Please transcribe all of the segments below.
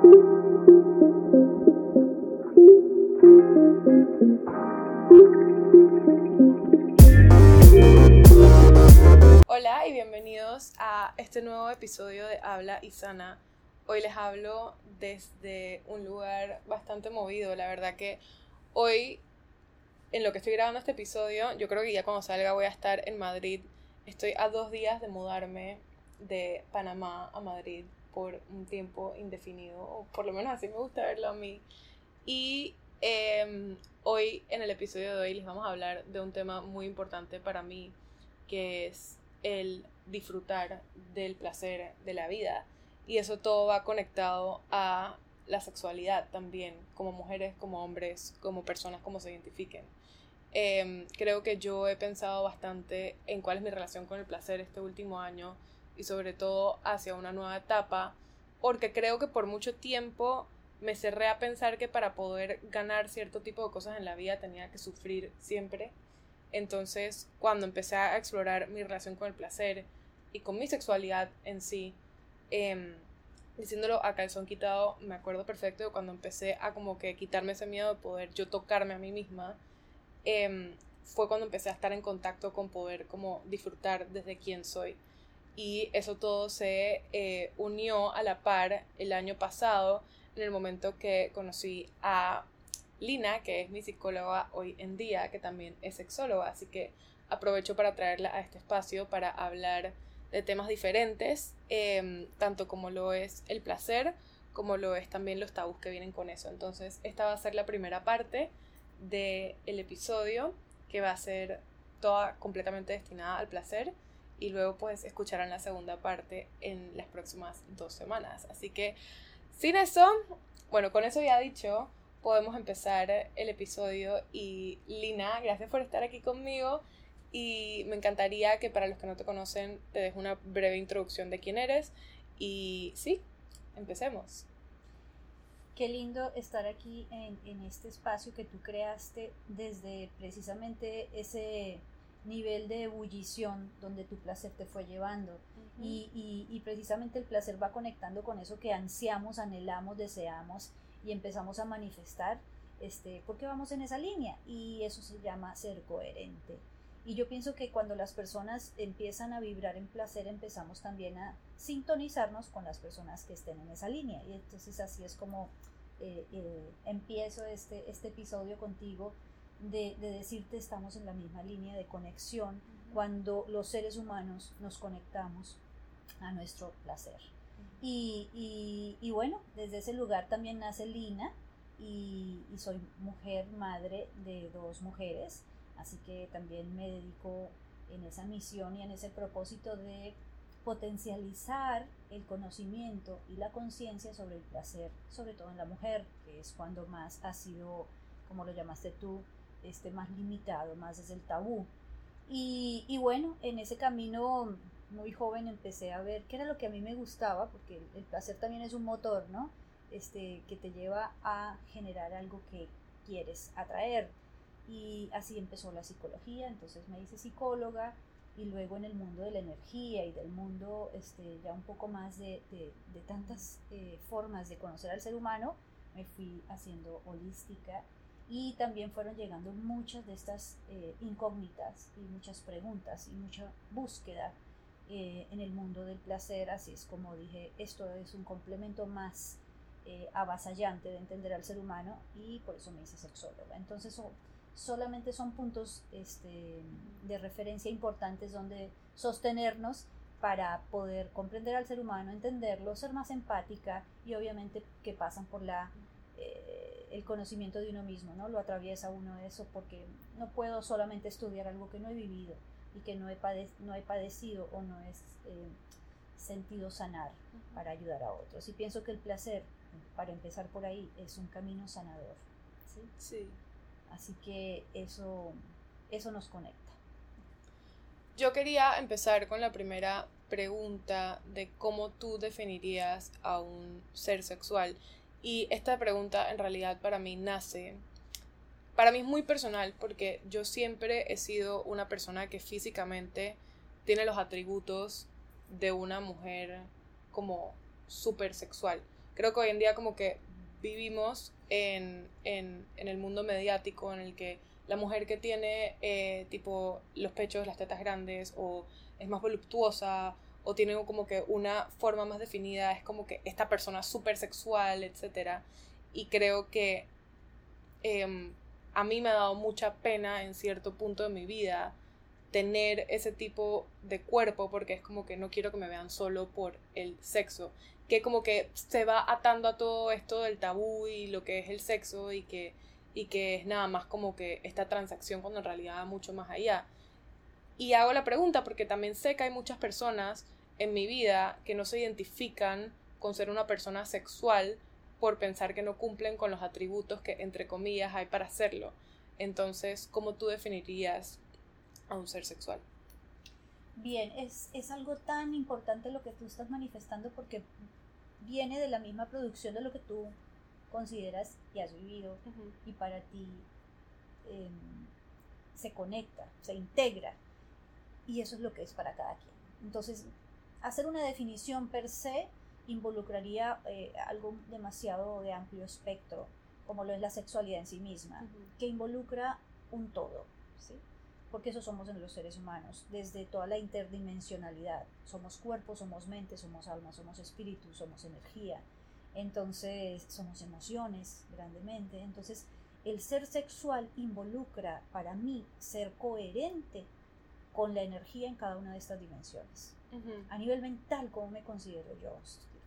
Hola y bienvenidos a este nuevo episodio de Habla y Sana. Hoy les hablo desde un lugar bastante movido. La verdad que hoy, en lo que estoy grabando este episodio, yo creo que ya cuando salga voy a estar en Madrid. Estoy a dos días de mudarme de Panamá a Madrid por un tiempo indefinido, o por lo menos así me gusta verlo a mí. Y em, hoy, en el episodio de hoy, les vamos a hablar de un tema muy importante para mí, que es el disfrutar del placer de la vida. Y eso todo va conectado a la sexualidad también, como mujeres, como hombres, como personas, como se identifiquen. Em, creo que yo he pensado bastante en cuál es mi relación con el placer este último año y sobre todo hacia una nueva etapa, porque creo que por mucho tiempo me cerré a pensar que para poder ganar cierto tipo de cosas en la vida tenía que sufrir siempre. Entonces, cuando empecé a explorar mi relación con el placer y con mi sexualidad en sí, eh, diciéndolo a calzón quitado, me acuerdo perfecto de cuando empecé a como que quitarme ese miedo de poder yo tocarme a mí misma, em, fue cuando empecé a estar en contacto con poder como disfrutar desde quién soy y eso todo se eh, unió a la par el año pasado en el momento que conocí a Lina, que es mi psicóloga hoy en día, que también es sexóloga, así que aprovecho para traerla a este espacio para hablar de temas diferentes, em, tanto como lo es el placer, como lo es también los tabús que vienen con eso. Entonces, esta va a ser la primera parte del el episodio, que va a ser toda completamente destinada al placer y luego pues escucharán la segunda parte en las próximas dos semanas. Así que sin eso, bueno, con eso ya dicho, podemos empezar el episodio y Lina, gracias por estar aquí conmigo y me encantaría que para los que no te conocen te dejo una breve introducción de quién eres y sí, empecemos. Qué lindo estar aquí en, en este espacio que tú creaste desde precisamente ese nivel de ebullición donde tu placer te fue llevando. y, y, y, precisamente el placer va conectando con eso que ansiamos, anhelamos, deseamos y empezamos a manifestar, este, porque vamos en esa línea y eso se llama ser coherente. Y yo pienso que cuando las personas empiezan a vibrar en placer, empezamos también a sintonizarnos con las personas que estén en esa línea. Y entonces así es como eh, eh, empiezo este, este episodio contigo de, decirte estamos en la misma línea de conexión cuando los seres humanos nos conectamos a nuestro placer. y, y, bueno, desde ese lugar también nace Lina y, y, soy mujer, madre de dos mujeres, así que también me dedico en esa misión y en ese propósito de potencializar el conocimiento y la conciencia sobre el placer, sobre todo en la mujer, que es cuando más ha sido, como lo llamaste tú, este, más limitado, más es el tabú. Y, y, bueno, en ese camino muy joven empecé a ver qué era lo que a mí me gustaba, porque el, placer también es un motor, ¿no? Este, que te lleva a generar algo que quieres atraer. Y así empezó la psicología, entonces me hice psicóloga y luego en el mundo de la energía y del mundo este, ya un poco más de, de, tantas eh, formas de conocer al ser humano, me fui haciendo holística y también fueron llegando muchas de estas eh, incógnitas y muchas preguntas y mucha búsqueda eh, en el mundo del placer, así es como dije, esto es un complemento más eh, avasallante de entender al ser humano y por eso me hice sexóloga. Entonces solamente son puntos este, de referencia importantes donde sostenernos para poder comprender al ser humano, entenderlo, ser más empática y obviamente que pasan por la el conocimiento de uno mismo, ¿no? Lo atraviesa uno eso porque no puedo solamente estudiar algo que no he vivido y que no he, no he padecido o no he eh, sentido sanar para ayudar a otros. Y pienso que el placer, para empezar por ahí, es un camino sanador. ¿sí? Sí. Así que eso, eso nos conecta. Yo quería empezar con la primera pregunta de cómo tú definirías a un ser sexual. Y esta pregunta en realidad para mí nace, para mí es muy personal porque yo siempre he sido una persona que físicamente tiene los atributos de una mujer como súper sexual. creo que hoy en día como que vivimos en, en, en el mundo mediático en el que la mujer que tiene eh, tipo los pechos, las tetas grandes o es más voluptuosa o tiene como que una forma más definida, es como que esta persona súper sexual, etc. Y creo que em, a mí me ha dado mucha pena en cierto punto de mi vida tener ese tipo de cuerpo porque es como que no quiero que me vean solo por el sexo que como que se va atando a todo esto del tabú y lo que es el sexo y que, y que es nada más como que esta transacción cuando en realidad va mucho más allá. Y hago la pregunta porque también sé que hay muchas personas en mi vida que no se identifican con ser una persona sexual por pensar que no cumplen con los atributos que entre comillas hay para hacerlo. Entonces, ¿cómo tú definirías a un ser sexual? Bien, es, es algo tan importante lo que tú estás manifestando porque viene de la misma producción de lo que tú consideras y has vivido y para ti em, se conecta, se integra y eso es lo que es para cada quien. Entonces, hacer una definición per se involucraría eh, algo demasiado de amplio espectro, como lo es la sexualidad en sí misma, que involucra un todo. ¿sí? porque eso somos en los seres humanos, desde toda la interdimensionalidad. Somos cuerpo, somos mente, somos alma, somos espíritu, somos energía. Entonces, somos emociones grandemente. Entonces, el ser sexual involucra para mí ser coherente con la energía en cada una de estas dimensiones. A nivel mental, ¿cómo me considero yo?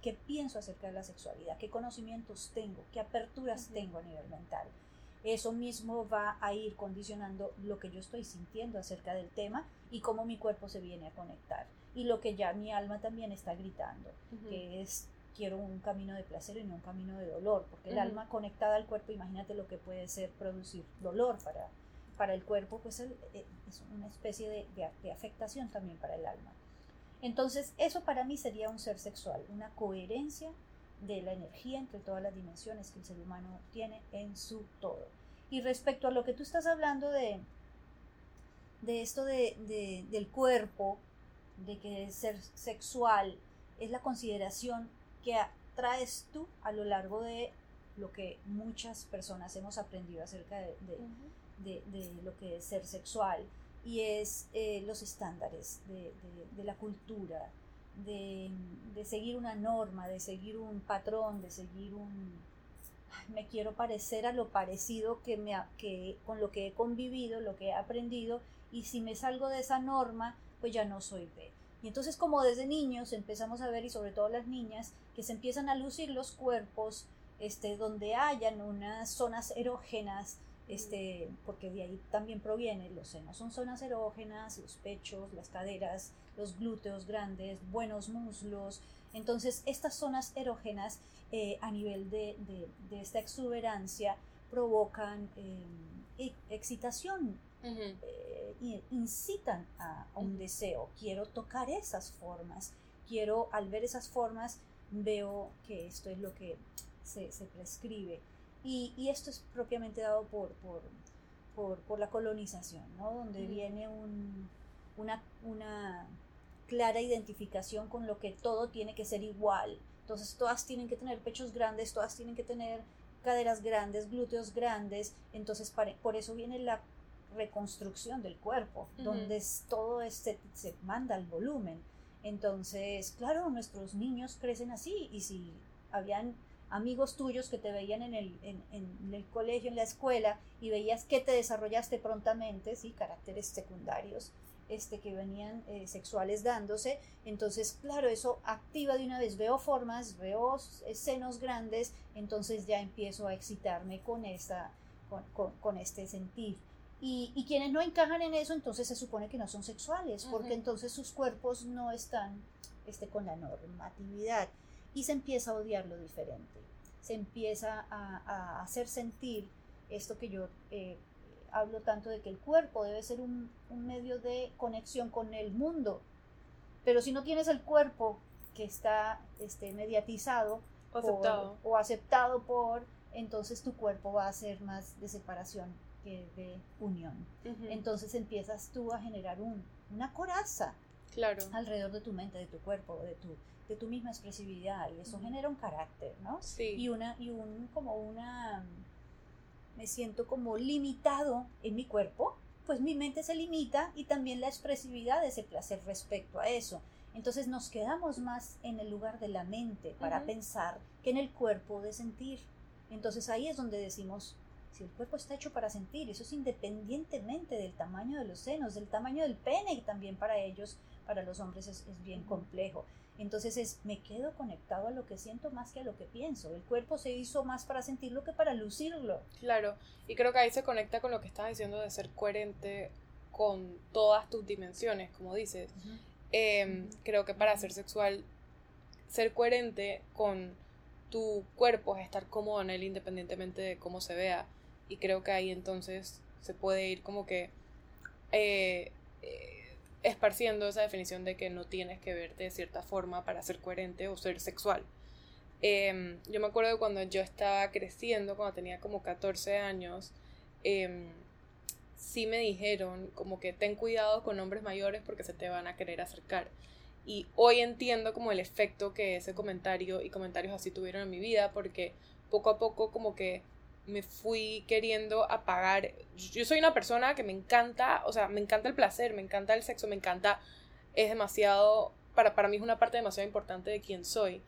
¿Qué pienso acerca de la sexualidad? ¿Qué conocimientos tengo? ¿Qué aperturas tengo a nivel mental? eso mismo va a ir condicionando lo que yo estoy sintiendo acerca del tema y cómo mi cuerpo se viene a conectar. Y lo que ya mi alma también está gritando, que es quiero un camino de placer y no un camino de dolor, porque el alma conectada al cuerpo, imagínate lo que puede ser producir dolor para, para el cuerpo, pues eh, es una especie de, afectación también para el alma. Entonces, eso para mí sería un ser sexual, una coherencia de la energía entre todas las dimensiones que el ser humano tiene en su todo. Y respecto a lo que tú estás hablando de, de esto de, del cuerpo, de que ser sexual es la consideración que traes tú a lo largo de lo que muchas personas hemos aprendido acerca de, lo que es ser sexual y es eh, los estándares de, la cultura, de, seguir una norma, de seguir un patrón, de seguir un... me quiero parecer a lo parecido que me, que, con lo que he convivido, lo que he aprendido, y si me salgo de esa norma, pues ya no soy B. Y entonces como desde niños empezamos a ver, y sobre todo las niñas, que se empiezan a lucir los cuerpos, este, donde hayan unas zonas erógenas, este, porque de ahí también proviene, los senos son zonas erógenas, los pechos, las caderas, los glúteos grandes, buenos muslos. Entonces, estas zonas erógenas eh, a nivel de, esta exuberancia provocan eh, excitación, eh, incitan a, un deseo. Quiero tocar esas formas, quiero, al ver esas formas, veo que esto es lo que se, prescribe. Y, esto es propiamente dado por, por, la colonización, ¿no? donde viene una, una clara identificación con lo que todo tiene que ser igual. Entonces todas tienen que tener pechos grandes, todas tienen que tener caderas grandes, glúteos grandes. Entonces por eso viene la reconstrucción del cuerpo, donde todo este, se manda al volumen. Entonces, claro, nuestros niños crecen así y si habían amigos tuyos que te veían en el, en, en el colegio, en la escuela, y veías que te desarrollaste prontamente, sí, caracteres secundarios, este, que venían eh, sexuales dándose. Entonces, claro, eso activa de una vez. Veo formas, veo senos grandes, entonces ya empiezo a excitarme con, esta, con, este sentir. Y, quienes no encajan en eso, entonces se supone que no son sexuales, porque entonces sus cuerpos no están este, con la normatividad. Y se empieza a odiar lo diferente. Se empieza a, hacer sentir esto que yo eh, hablo tanto de que el cuerpo debe ser un, medio de conexión con el mundo. Pero si no tienes el cuerpo que está este, mediatizado o aceptado. o aceptado por, entonces tu cuerpo va a ser más de separación que de unión. Entonces empiezas tú a generar un, una coraza claro. alrededor de tu mente, de tu cuerpo, de tu, de tu misma expresividad y eso genera un carácter, ¿no? Sí. Y una, y un, como una, me siento como limitado en mi cuerpo, pues mi mente se limita y también la expresividad de ese placer respecto a eso. Entonces nos quedamos más en el lugar de la mente para pensar que en el cuerpo de sentir. Entonces ahí es donde decimos, si el cuerpo está hecho para sentir, eso es independientemente del tamaño de los senos, del tamaño del pene, y también para ellos, para los hombres es, bien complejo. Entonces es, me quedo conectado a lo que siento más que a lo que pienso. El cuerpo se hizo más para sentirlo que para lucirlo. Claro, y creo que ahí se conecta con lo que estás diciendo de ser coherente con todas tus dimensiones, como dices. Em, creo que para ser sexual, ser coherente con tu cuerpo es estar cómodo en él independientemente de cómo se vea. Y creo que ahí entonces se puede ir como que eh, eh, esparciendo esa definición de que no tienes que verte de cierta forma para ser coherente o ser sexual. Em, yo me acuerdo cuando yo estaba creciendo, cuando tenía como 14 años, eh, sí me dijeron como que ten cuidado con hombres mayores porque se te van a querer acercar. Y hoy entiendo como el efecto que ese comentario y comentarios así tuvieron en mi vida porque poco a poco como que me fui queriendo apagar. Yo soy una persona que me encanta, o sea, me encanta el placer, me encanta el sexo, me encanta, es demasiado, para, para mí es una parte demasiado importante de quién soy.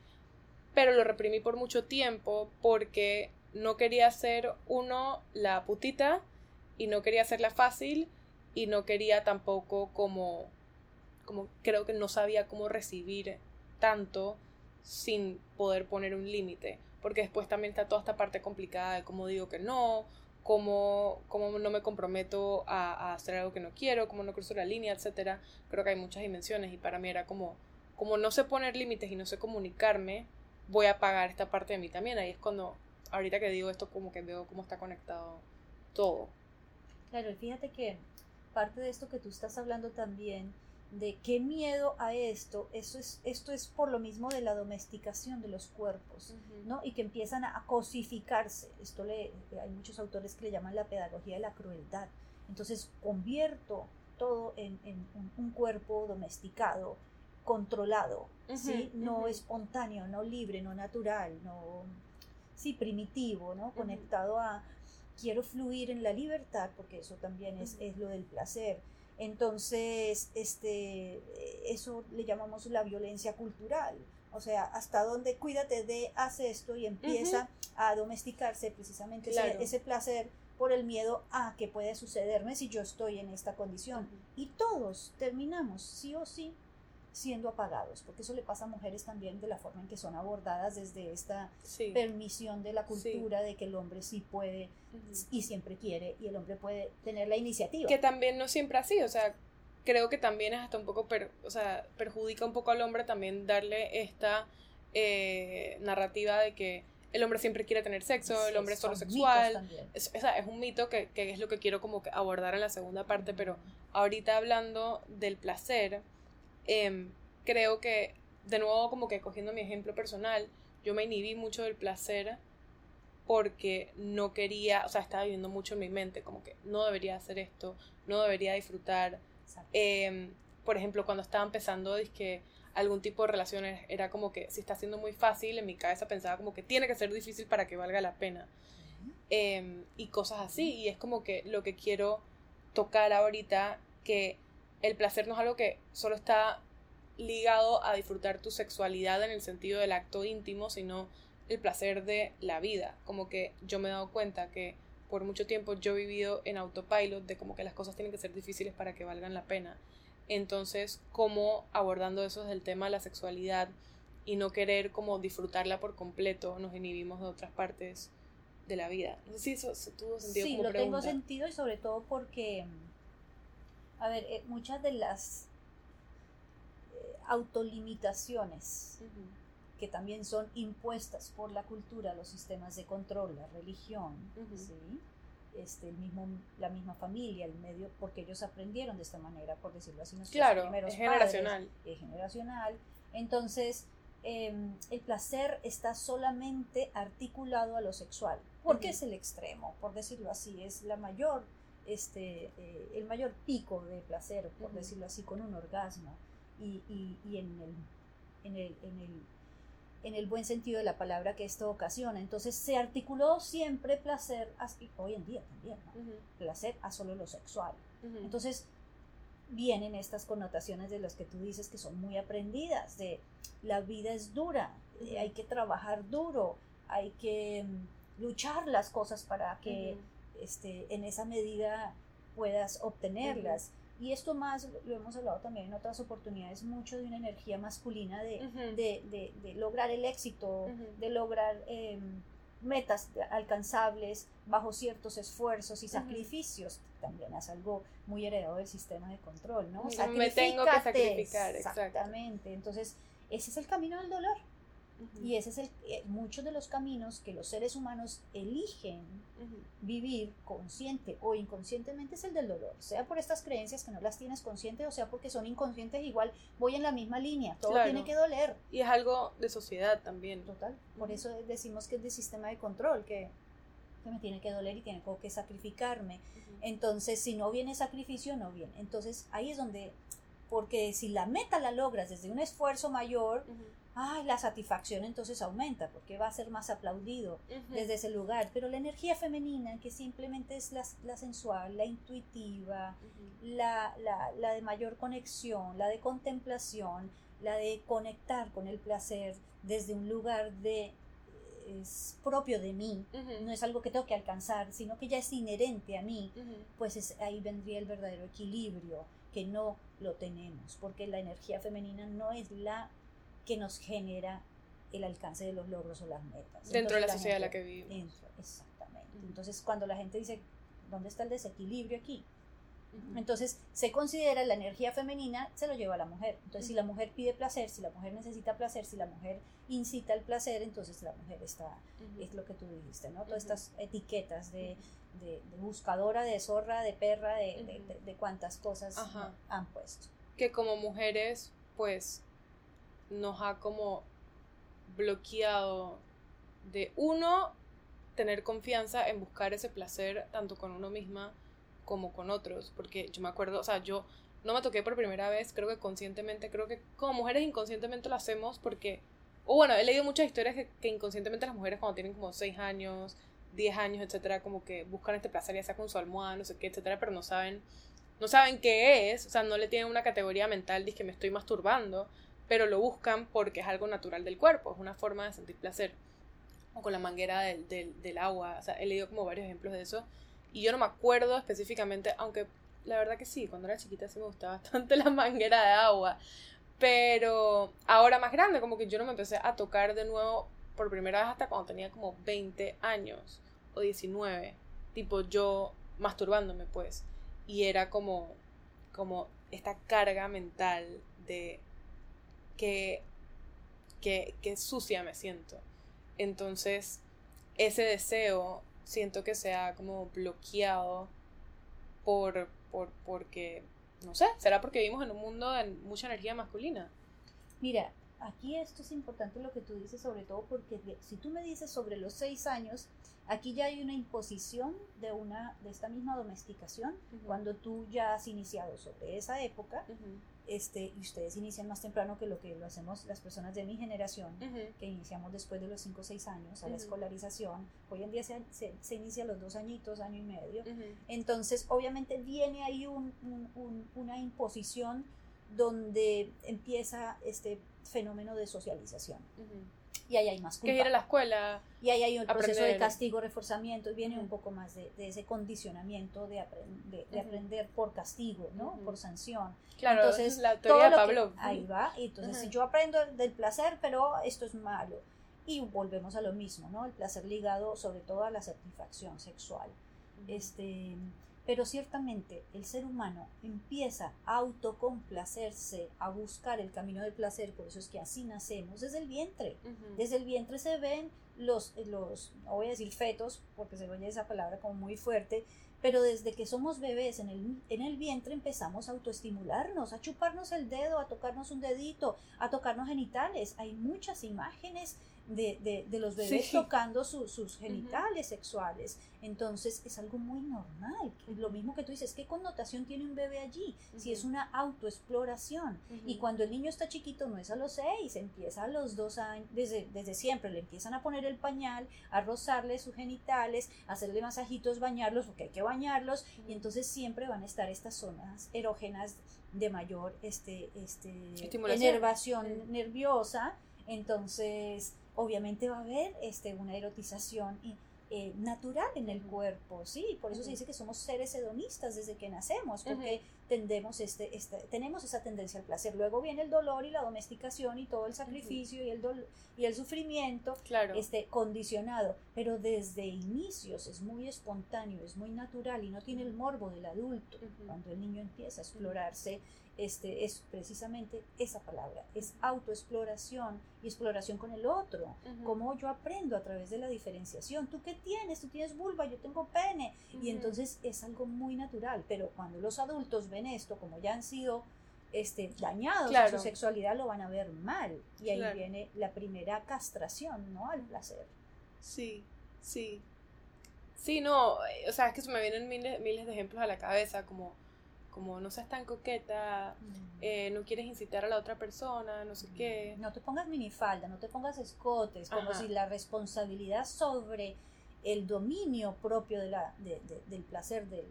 Pero lo reprimí por mucho tiempo porque no quería ser uno la putita y no quería hacerla fácil y no quería tampoco como como creo que no sabía cómo recibir tanto sin poder poner un límite porque después también está toda esta parte complicada de cómo digo que no cómo, cómo no me comprometo a, hacer algo que no quiero cómo no cruzo la línea etcétera. Creo que hay muchas dimensiones y para mí era como como no sé poner límites y no sé comunicarme voy a pagar esta parte de mí también. Ahí es cuando ahorita que digo esto como que veo cómo está conectado todo. Claro, fíjate que parte de esto que tú estás hablando también, de qué miedo a esto, eso es, esto es por lo mismo de la domesticación de los cuerpos, ¿no? Y que empiezan a, cosificarse. Esto le, hay muchos autores que le llaman la pedagogía de la crueldad. Entonces convierto todo en, un, cuerpo domesticado, controlado, ¿sí? No espontáneo, no libre, no natural, no, sí, primitivo, ¿no? Conectado a, quiero fluir en la libertad, porque eso también es, es lo del placer. Entonces, este, eso le llamamos la violencia cultural. O sea, hasta donde cuídate de, hace esto y empieza a domesticarse precisamente ese, placer por el miedo a que puede sucederme si yo estoy en esta condición. Y todos terminamos, sí o sí, siendo apagados, porque eso le pasa a mujeres también de la forma en que son abordadas desde esta permisión de la cultura de que el hombre sí puede y siempre quiere y el hombre puede tener la iniciativa. Que también no siempre así, o sea, creo que también es hasta un poco, o sea, perjudica un poco al hombre también darle esta eh, narrativa de que el hombre siempre quiere tener sexo, el hombre es solo sexual. Es, es, un mito que, que, es lo que quiero como que abordar en la segunda parte, pero ahorita hablando del placer, Em, creo que, de nuevo, como que cogiendo mi ejemplo personal, yo me inhibí mucho del placer porque no quería, o sea, estaba viviendo mucho en mi mente, como que no debería hacer esto, no debería disfrutar. Em, por ejemplo, cuando estaba empezando, que algún tipo de relaciones era como que si está siendo muy fácil, en mi cabeza pensaba como que tiene que ser difícil para que valga la pena. Em, y cosas así, y es como que lo que quiero tocar ahorita, que el placer no es algo que solo está ligado a disfrutar tu sexualidad en el sentido del acto íntimo, sino el placer de la vida. Como que yo me he dado cuenta que por mucho tiempo yo he vivido en autopilot de como que las cosas tienen que ser difíciles para que valgan la pena. Entonces, como abordando eso desde el tema de la sexualidad y no querer como disfrutarla por completo, nos inhibimos de otras partes de la vida. No sé si eso, tuvo sentido. Sí, lo tengo sentido y sobre todo porque a ver, eh, muchas de las eh, autolimitaciones que también son impuestas por la cultura, los sistemas de control, la religión, este, el mismo, la misma familia, el medio, porque ellos aprendieron de esta manera, por decirlo así, claro, es generacional. es generacional. Entonces, em, el placer está solamente articulado a lo sexual, porque es el extremo, por decirlo así, es la mayor este, eh, el mayor pico de placer, por decirlo así, con un orgasmo. Y, y, y, en el en el, en el, en el buen sentido de la palabra que esto ocasiona. Entonces se articuló siempre placer, hoy en día también, placer a solo lo sexual. Entonces vienen estas connotaciones de las que tú dices que son muy aprendidas, de la vida es dura, hay que trabajar duro, hay que mm, luchar las cosas para que este, en esa medida puedas obtenerlas. Y esto más, lo hemos hablado también en otras oportunidades, mucho de una energía masculina de, de, de, lograr el éxito, de lograr em, metas alcanzables bajo ciertos esfuerzos y sacrificios. También es algo muy heredado del sistema de control, ¿no? Me tengo que sacrificar, exactamente. Entonces, ese es el camino del dolor. Y ese es el, eh, muchos de los caminos que los seres humanos eligen vivir consciente o inconscientemente es el del dolor, sea por estas creencias que no las tienes consciente o sea porque son inconscientes, igual voy en la misma línea, todo tiene que doler. Y es algo de sociedad también. Total, por eso decimos que es de sistema de control, que, que me tiene que doler y tiene que sacrificarme. Entonces, si no viene sacrificio, no viene. Entonces, ahí es donde, porque si la meta la logras desde un esfuerzo mayor, ay, la satisfacción entonces aumenta porque va a ser más aplaudido desde ese lugar. Pero la energía femenina, que simplemente es la, sensual, la intuitiva, la, de mayor conexión, la de contemplación, la de conectar con el placer desde un lugar de es propio de mí, no es algo que tengo que alcanzar, sino que ya es inherente a mí, pues ahí vendría el verdadero equilibrio, que no lo tenemos, porque la energía femenina no es la que nos genera el alcance de los logros o las metas. Dentro de la, sociedad en la que vivimos. exactamente. Entonces, cuando la gente dice, ¿dónde está el desequilibrio aquí? Entonces, se considera la energía femenina, se lo lleva a la mujer. Entonces, si la mujer pide placer, si la mujer necesita placer, si la mujer incita al placer, entonces la mujer está, es lo que tú dijiste, ¿no? Todas estas etiquetas de, de, buscadora, de zorra, de perra, de, de cuántas cosas han puesto. Que como mujeres, pues, nos ha como bloqueado de uno, tener confianza en buscar ese placer tanto con uno misma como con otros, porque yo me acuerdo, o sea, yo no me toqué por primera vez, creo que conscientemente, creo que como mujeres inconscientemente lo hacemos porque, o bueno, he leído muchas historias que, inconscientemente las mujeres cuando tienen como 6 años, 10 años, etcétera, como que buscan este placer ya sea con su almohada, no sé qué, etcétera, pero no saben, no saben qué es, o sea, no le tienen una categoría mental de que me estoy masturbando, pero lo buscan porque es algo natural del cuerpo, es una forma de sentir placer. O con la manguera del, del, agua, o sea, he leído como varios ejemplos de eso. Y yo no me acuerdo específicamente, aunque la verdad que sí, cuando era chiquita sí me gustaba bastante la manguera de agua. Pero ahora más grande, como que yo no me empecé a tocar de nuevo por primera vez hasta cuando tenía como 20 años o 19. Tipo yo masturbándome pues. Y era como, como esta carga mental de que, que, sucia me siento. Entonces, ese deseo siento que se ha como bloqueado por, por, porque, no sé, será porque vivimos en un mundo de mucha energía masculina. Mira, aquí esto es importante lo que tú dices, sobre todo porque si tú me dices sobre los seis años, aquí ya hay una imposición de una de esta misma domesticación, cuando tú ya has iniciado sobre esa época, este, y ustedes inician más temprano que lo que lo hacemos las personas de mi generación, que iniciamos después de los 5 o 6 años a la escolarización. Hoy en día se, se, inicia a los dos añitos, año y medio. Entonces, obviamente viene ahí un, una imposición donde empieza este fenómeno de socialización y ahí hay más culpa. Que ir a la escuela. Y ahí hay un proceso de castigo, reforzamiento, y viene un poco más de, ese condicionamiento de, de, aprender por castigo, ¿no? Por sanción. Claro, entonces, la teoría de Pablo. ahí va, y entonces yo aprendo del placer, pero esto es malo. Y volvemos a lo mismo, ¿no? El placer ligado sobre todo a la satisfacción sexual. Este, pero ciertamente el ser humano empieza a autocomplacerse, a buscar el camino del placer, por eso es que así nacemos, desde el vientre. Desde el vientre se ven los, los, no voy a decir fetos, porque se oye esa palabra como muy fuerte, pero desde que somos bebés en el, en el vientre empezamos a autoestimularnos, a chuparnos el dedo, a tocarnos un dedito, a tocarnos genitales. Hay muchas imágenes de, de, los bebés tocando sus genitales sexuales. Entonces es algo muy normal. Lo mismo que tú dices, ¿qué connotación tiene un bebé allí? Si es una autoexploración. Y cuando el niño está chiquito no es a los seis, empieza a los dos años, desde, desde siempre le empiezan a poner el pañal, a rozarle sus genitales, a hacerle masajitos, bañarlos, porque hay que bañarlos. Y entonces siempre van a estar estas zonas erógenas de mayor este, este, enervación nerviosa. Entonces, obviamente va a haber este, una erotización eh, natural en el cuerpo, ¿sí? Por eso se dice que somos seres hedonistas desde que nacemos, porque tendemos este, este, tenemos esa tendencia al placer. Luego viene el dolor y la domesticación y todo el sacrificio y, el y el sufrimiento este, condicionado, pero desde inicios es muy espontáneo, es muy natural y no tiene el morbo del adulto. Cuando el niño empieza a explorarse, este, es precisamente esa palabra, es autoexploración y exploración con el otro, como yo aprendo a través de la diferenciación, tú qué tienes, tú tienes vulva, yo tengo pene, y entonces es algo muy natural, pero cuando los adultos ven esto, como ya han sido este, dañados en su sexualidad, lo van a ver mal, y ahí viene la primera castración, ¿no? Al placer. Sí, sí. Sí, no, o sea, es que se me vienen miles, miles de ejemplos a la cabeza, como como no seas tan coqueta, mm. eh, no quieres incitar a la otra persona, no sé qué. No te pongas minifalda, no te pongas escotes, como si la responsabilidad sobre el dominio propio de la, del placer, del,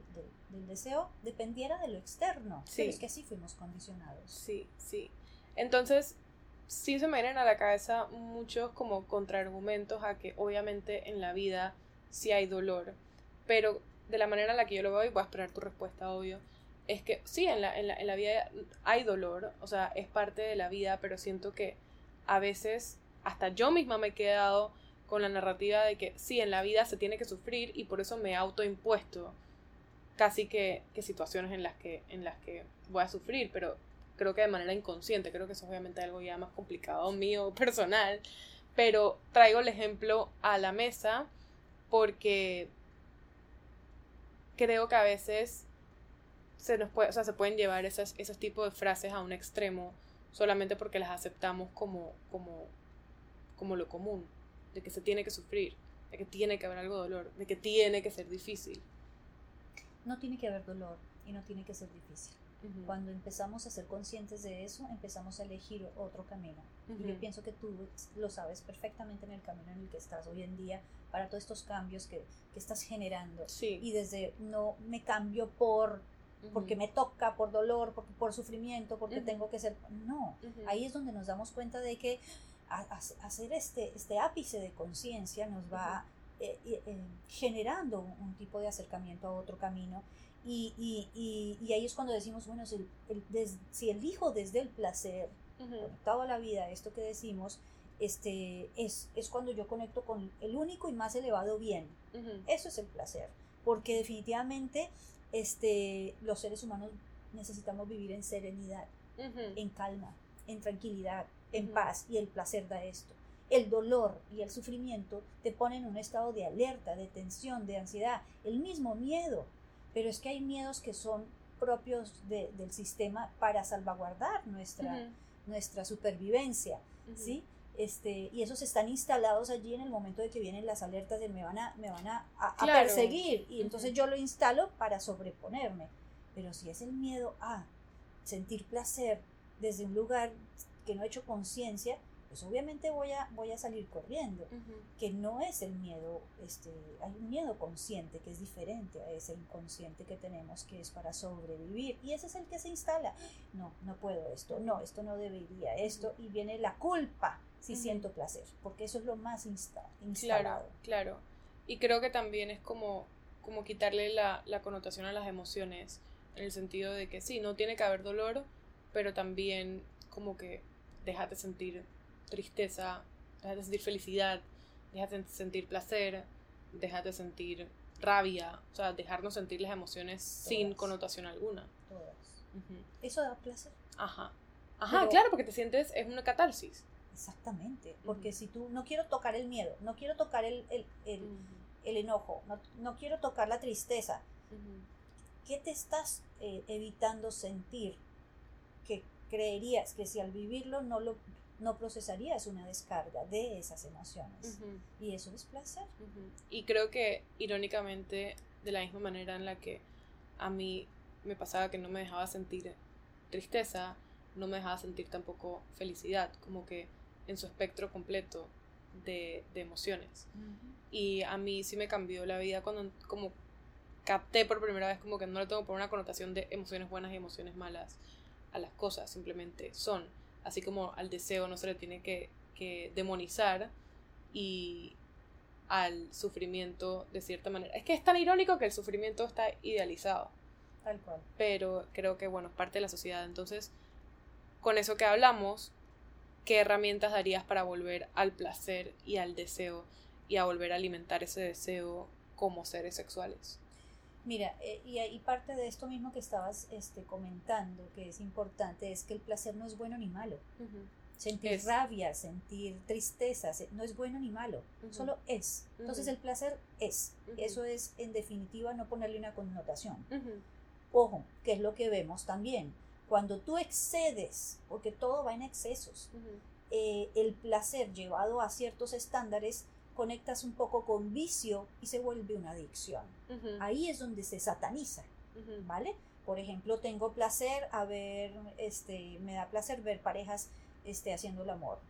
deseo, dependiera de lo externo. Sí. Pero es que así fuimos condicionados. Sí, sí. Entonces, sí se me vienen a la cabeza muchos como contraargumentos a que obviamente en la vida sí hay dolor, pero de la manera en la que yo lo veo, y voy a esperar tu respuesta, obvio, es que sí, en la, en, la, en la vida hay dolor, o sea, es parte de la vida, pero siento que a veces hasta yo misma me he quedado con la narrativa de que sí, en la vida se tiene que sufrir y por eso me he autoimpuesto casi que, que situaciones en las que, en las que voy a sufrir, pero creo que de manera inconsciente, creo que eso es obviamente algo ya más complicado mío, personal, pero traigo el ejemplo a la mesa porque creo que a veces se nos puede, o sea, se pueden llevar esas, esos tipos de frases a un extremo solamente porque las aceptamos como, como, como lo común, de que se tiene que sufrir, de que tiene que haber algo de dolor, de que tiene que ser difícil. No tiene que haber dolor y no tiene que ser difícil. Cuando empezamos a ser conscientes de eso, empezamos a elegir otro camino. Y yo pienso que tú lo sabes perfectamente en el camino en el que estás hoy en día para todos estos cambios que, que estás generando. Sí. Y desde no me cambio por porque me toca, por dolor, porque, por sufrimiento, porque tengo que ser... No, ahí es donde nos damos cuenta de que hacer este, este ápice de conciencia nos va eh, eh, generando un, tipo de acercamiento a otro camino. Y, y, y, ahí es cuando decimos, bueno, si, el, si elijo desde el placer, conectado a la vida, esto que decimos, este, es, es cuando yo conecto con el único y más elevado bien. Eso es el placer, porque definitivamente este, los seres humanos necesitamos vivir en serenidad, en calma, en tranquilidad, en paz, y el placer da esto. El dolor y el sufrimiento te ponen en un estado de alerta, de tensión, de ansiedad, el mismo miedo. Pero es que hay miedos que son propios del sistema para salvaguardar nuestra, nuestra supervivencia, ¿sí? Este, y esos están instalados allí en el momento de que vienen las alertas de me van a, me van a, perseguir. Y entonces yo lo instalo para sobreponerme. Pero si es el miedo a sentir placer desde un lugar que no he hecho conciencia, pues obviamente voy a, voy a salir corriendo, que no es el miedo, este, hay un miedo consciente que es diferente a ese inconsciente que tenemos que es para sobrevivir. Y ese es el que se instala, no, no puedo esto, no, esto no debería, esto y viene la culpa si siento placer, porque eso es lo más insta instalado. Claro, claro. Y creo que también es como, como quitarle la, la connotación a las emociones, en el sentido de que sí, no tiene que haber dolor, pero también como que déjate sentir tristeza, déjate sentir felicidad, déjate sentir placer, déjate sentir rabia, o sea, dejarnos sentir las emociones sin connotación alguna. Todas. Eso da placer. Ajá. Ajá, claro, porque te sientes, es una catarsis. Exactamente, porque si tú no quiero tocar el miedo, no quiero tocar el, el, el, enojo, no, no, quiero tocar la tristeza, ¿qué te estás eh, evitando sentir? Que creerías que si al vivirlo no lo, no procesarías una descarga de esas emociones. Y eso es placer. Y creo que, irónicamente, de la misma manera en la que a mí me pasaba que no me dejaba sentir tristeza, no me dejaba sentir tampoco felicidad, como que en su espectro completo de, emociones. Y a mí sí me cambió la vida cuando como capté por primera vez como que no le tengo por una connotación de emociones buenas y emociones malas a las cosas, simplemente son. Así como al deseo no se le tiene que, que demonizar y al sufrimiento de cierta manera. Es que es tan irónico que el sufrimiento está idealizado. Tal cual. Pero creo que, bueno, es parte de la sociedad. Entonces, con eso que hablamos, ¿qué herramientas darías para volver al placer y al deseo y a volver a alimentar ese deseo como seres sexuales? Mira, eh, y, parte de esto mismo que estabas este, comentando, que es importante, es que el placer no es bueno ni malo. Sentir rabia, sentir tristeza, no es bueno ni malo, solo es. Entonces el placer es. Eso es, en definitiva, no ponerle una connotación. Ojo, que es lo que vemos también. Cuando tú excedes, porque todo va en excesos, eh, el placer llevado a ciertos estándares conectas un poco con vicio y se vuelve una adicción. Ahí es donde se sataniza, ¿vale? Por ejemplo, tengo placer a ver, este, me da placer ver parejas este, haciendo el amor.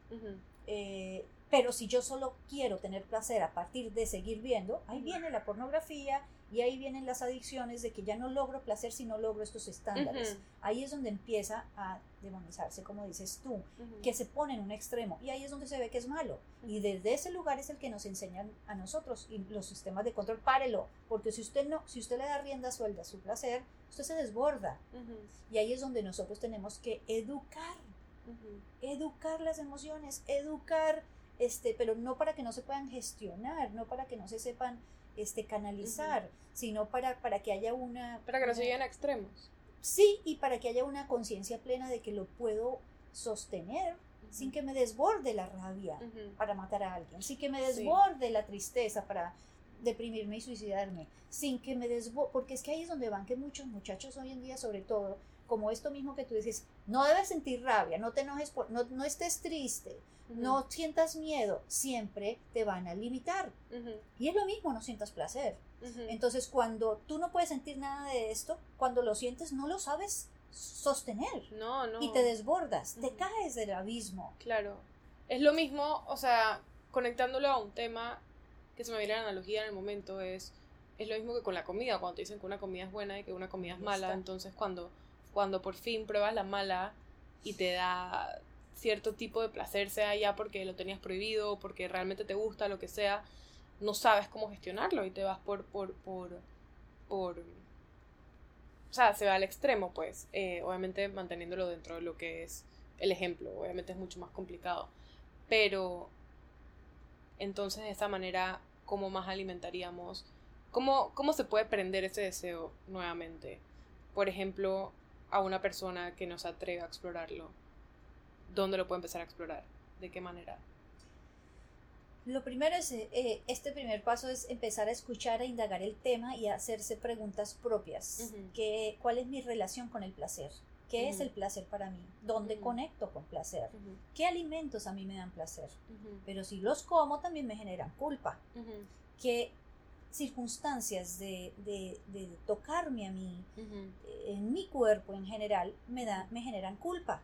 Eh, pero si yo solo quiero tener placer a partir de seguir viendo, ahí viene la pornografía y ahí vienen las adicciones de que ya no logro placer si no logro estos estándares. Ahí es donde empieza a demonizarse, como dices tú, que se pone en un extremo. Y ahí es donde se ve que es malo. Y desde ese lugar es el que nos enseñan a nosotros y los sistemas de control. Párelo, porque si usted no, si usted le da rienda suelta a su placer, usted se desborda. Y ahí es donde nosotros tenemos que educar. Educar las emociones, educar, este, pero no para que no se puedan gestionar, no para que no se sepan este, canalizar, sino para, para que haya una... Para que no se lleguen a extremos. Sí, y para que haya una conciencia plena de que lo puedo sostener sin que me desborde la rabia para matar a alguien, sin que me desborde la tristeza para deprimirme y suicidarme, sin que me desborde, porque es que ahí es donde van que muchos muchachos hoy en día sobre todo, como esto mismo que tú dices, no debes sentir rabia, no te enojes, por, no, no estés triste, no sientas miedo, siempre te van a limitar. Y es lo mismo, no sientas placer. Entonces, cuando tú no puedes sentir nada de esto, cuando lo sientes, no lo sabes sostener. No, no. Y te desbordas, te caes del abismo. Claro. Es lo mismo, o sea, conectándolo a un tema que se me viene la analogía en el momento, es, es lo mismo que con la comida, cuando te dicen que una comida es buena y que una comida es mala, entonces cuando, cuando por fin pruebas la mala y te da cierto tipo de placer, sea ya porque lo tenías prohibido, porque realmente te gusta, lo que sea, no sabes cómo gestionarlo y te vas por, por, por, por, o sea, se va al extremo, pues, eh, obviamente manteniéndolo dentro de lo que es el ejemplo, obviamente es mucho más complicado, pero entonces de esa manera, ¿cómo más alimentaríamos? ¿Cómo, ¿Cómo se puede prender ese deseo nuevamente? Por ejemplo, a una persona que no se atreve a explorarlo ¿dónde lo puedo empezar a explorar? ¿De qué manera? Lo primero es, eh, este primer paso es empezar a escuchar, a indagar el tema y a hacerse preguntas propias. ¿Cuál es mi relación con el placer? ¿Qué es el placer para mí? ¿Dónde conecto con placer? ¿Qué alimentos a mí me dan placer? Pero si los como también me generan culpa. ¿Qué circunstancias de, de, de tocarme a mí, en mi cuerpo en general, me, da, me generan culpa?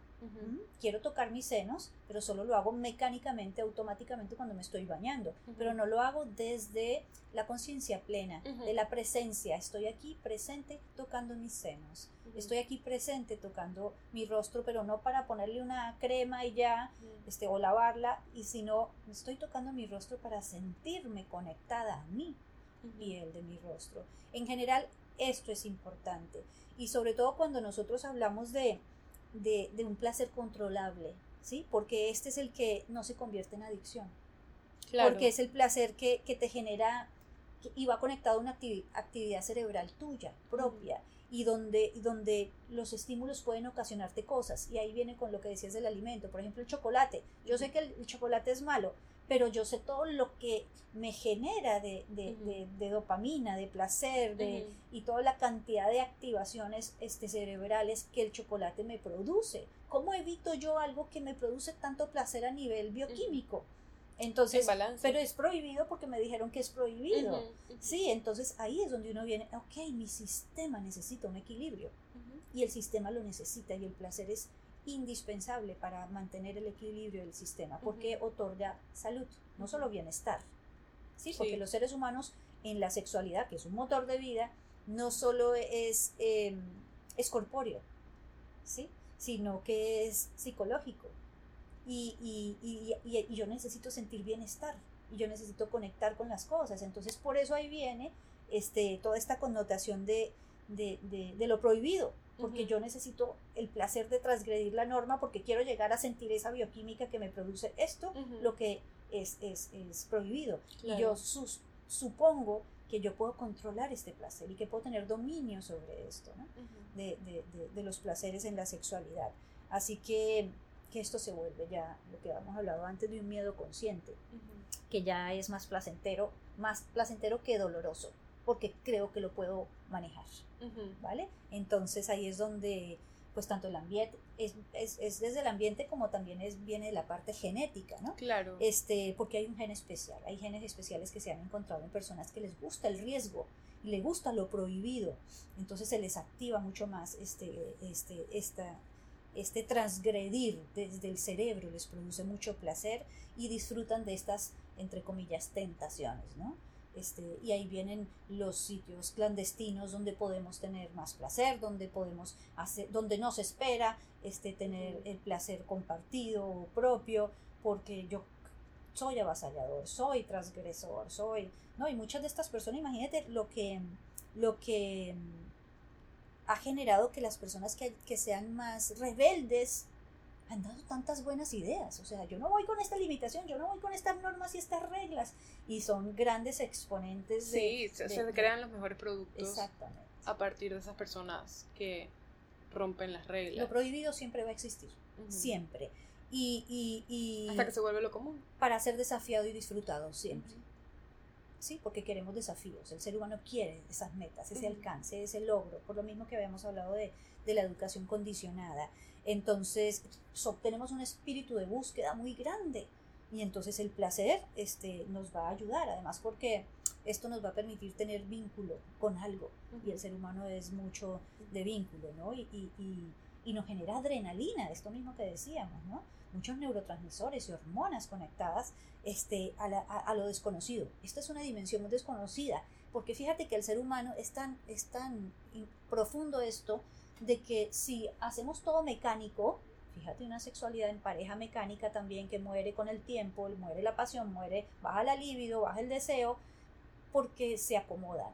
Quiero tocar mis senos, pero solo lo hago mecánicamente, automáticamente cuando me estoy bañando, pero no lo hago desde la conciencia plena, de la presencia. Estoy aquí presente tocando mis senos. Estoy aquí presente tocando mi rostro, pero no para ponerle una crema y ya, este, o lavarla, y sino estoy tocando mi rostro para sentirme conectada a mí, piel de mi rostro. En general, esto es importante. Y sobre todo cuando nosotros hablamos de, de, un placer controlable, ¿sí? Porque este es el que no se convierte en adicción. Porque es el placer que, te genera y va conectado a una actividad cerebral tuya, propia, y donde, donde los estímulos pueden ocasionarte cosas. Y ahí viene con lo que decías del alimento, por ejemplo, el chocolate. Yo sé que el, chocolate es malo, pero yo sé todo lo que me genera de, dopamina, de placer, de, y toda la cantidad de activaciones este, cerebrales que el chocolate me produce. ¿Cómo evito yo algo que me produce tanto placer a nivel bioquímico? Entonces, pero es prohibido porque me dijeron que es prohibido. Sí, entonces ahí es donde uno viene, ok, mi sistema necesita un equilibrio. Y el sistema lo necesita y el placer es indispensable para mantener el equilibrio del sistema porque otorga salud, no solo bienestar. ¿sí? Porque los seres humanos en la sexualidad, que es un motor de vida, no solo es, em, es corpóreo, ¿sí? sino que es psicológico. Y, y, y, y, yo necesito sentir bienestar y yo necesito conectar con las cosas. Entonces, por eso ahí viene este, toda esta connotación de, de, de, lo prohibido, porque yo necesito el placer de transgredir la norma porque quiero llegar a sentir esa bioquímica que me produce esto, lo que es, es, es prohibido. Y yo supongo que yo puedo controlar este placer y que puedo tener dominio sobre esto, ¿no? de, de, de, los placeres en la sexualidad. Así que, que, esto se vuelve ya lo que habíamos hablado antes de un miedo consciente, que ya es más placentero, más placentero que doloroso, porque creo que lo puedo manejar. ¿vale? Entonces ahí es donde, pues tanto el ambiente, es, es, es, desde el ambiente como también es, viene de la parte genética, ¿no? Claro. Este, porque hay un gen especial, hay genes especiales que se han encontrado en personas que les gusta el riesgo y les gusta lo prohibido, entonces se les activa mucho más este, este, esta, este transgredir desde el cerebro, les produce mucho placer y disfrutan de estas, entre comillas, tentaciones, ¿no? Este, y ahí vienen los sitios clandestinos donde podemos tener más placer, donde podemos hacer, donde no se espera este, tener el placer compartido o propio, porque yo soy avasallador, soy transgresor, soy, ¿no? Y muchas de estas personas, imagínate lo que, lo que ha generado que las personas que, que sean más rebeldes han dado tantas buenas ideas. O sea, yo no voy con esta limitación, yo no voy con estas normas y estas reglas. Y son grandes exponentes de... Sí, se, crean los mejores productos. Exactamente. A partir de esas personas que rompen las reglas. Lo prohibido siempre va a existir. Siempre. Y, y, y, Hasta que se vuelve lo común. Para ser desafiado y disfrutado siempre. Sí, porque queremos desafíos. El ser humano quiere esas metas, ese alcance, ese logro. Por lo mismo que habíamos hablado de, de la educación condicionada. Entonces, obtenemos un espíritu de búsqueda muy grande y entonces el placer este, nos va a ayudar, además porque esto nos va a permitir tener vínculo con algo y el ser humano es mucho de vínculo, ¿no? Y, y, y, nos genera adrenalina, esto mismo que decíamos, ¿no? Muchos neurotransmisores y hormonas conectadas este, a, a, lo desconocido. Esta es una dimensión muy desconocida, porque fíjate que el ser humano es tan, es tan profundo esto de que si hacemos todo mecánico, fíjate una sexualidad en pareja mecánica también que muere con el tiempo, muere la pasión, muere, baja la libido, baja el deseo, porque se acomodan.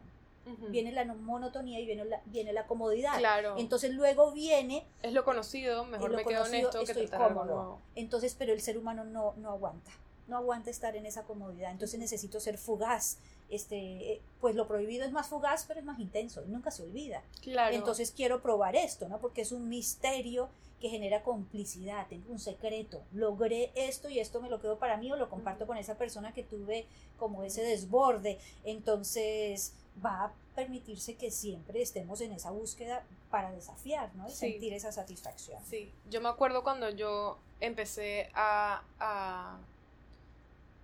Viene la monotonía y viene la, viene la comodidad. Claro. Entonces luego viene... Es lo conocido, mejor me quedo en esto que cómodo. Entonces, pero el ser humano no, no aguanta. No aguanta estar en esa comodidad. Entonces necesito ser fugaz, este, pues lo prohibido es más fugaz, pero es más intenso y nunca se olvida. Claro. Entonces quiero probar esto, ¿no? Porque es un misterio que genera complicidad, tengo un secreto, logré esto y esto me lo quedo para mí o lo comparto con esa persona que tuve como ese desborde. Entonces va a permitirse que siempre estemos en esa búsqueda para desafiar, ¿no? Y sentir esa satisfacción. Sí, yo me acuerdo cuando yo empecé a, a,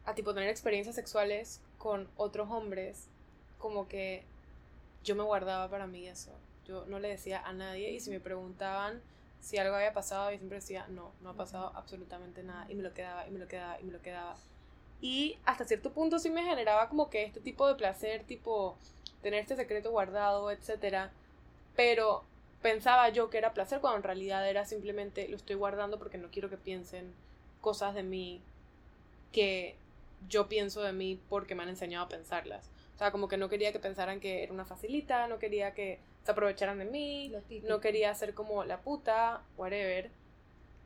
a tipo tener experiencias sexuales con otros hombres, como que yo me guardaba para mí eso. Yo no le decía a nadie y si me preguntaban si algo había pasado, yo siempre decía, no, no ha pasado absolutamente nada. Y me lo quedaba, y me lo quedaba, y me lo quedaba. Y hasta cierto punto sí me generaba como que este tipo de placer, tipo tener este secreto guardado, etcétera. Pero pensaba yo que era placer cuando en realidad era simplemente lo estoy guardando porque no quiero que piensen cosas de mí que yo pienso de mí porque me han enseñado a pensarlas. O sea, como que no quería que pensaran que era una facilita, no quería que se aprovecharan de mí, no quería ser como la puta, whatever.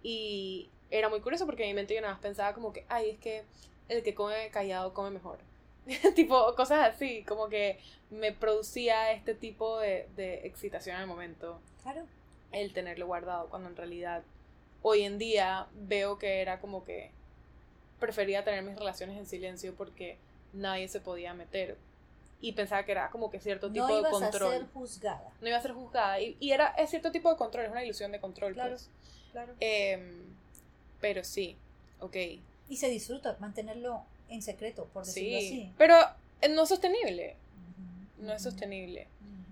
Y era muy curioso porque en mi mente yo nada más pensaba como que, ay, es que el que come callado come mejor. tipo, cosas así, como que me producía este tipo de, de excitación en el momento. Claro. El tenerlo guardado, cuando en realidad hoy en día veo que era como que prefería tener mis relaciones en silencio porque nadie se podía meter. Y pensaba que era como que cierto tipo no de control. a ser juzgada. No iba a ser juzgada. Y, y era es cierto tipo de control, es una ilusión de control. Claro, pues. claro. Em, pero sí, ok. Y se disfruta mantenerlo en secreto, por decirlo Sí. así. Pero eh, no es sostenible. No es sostenible.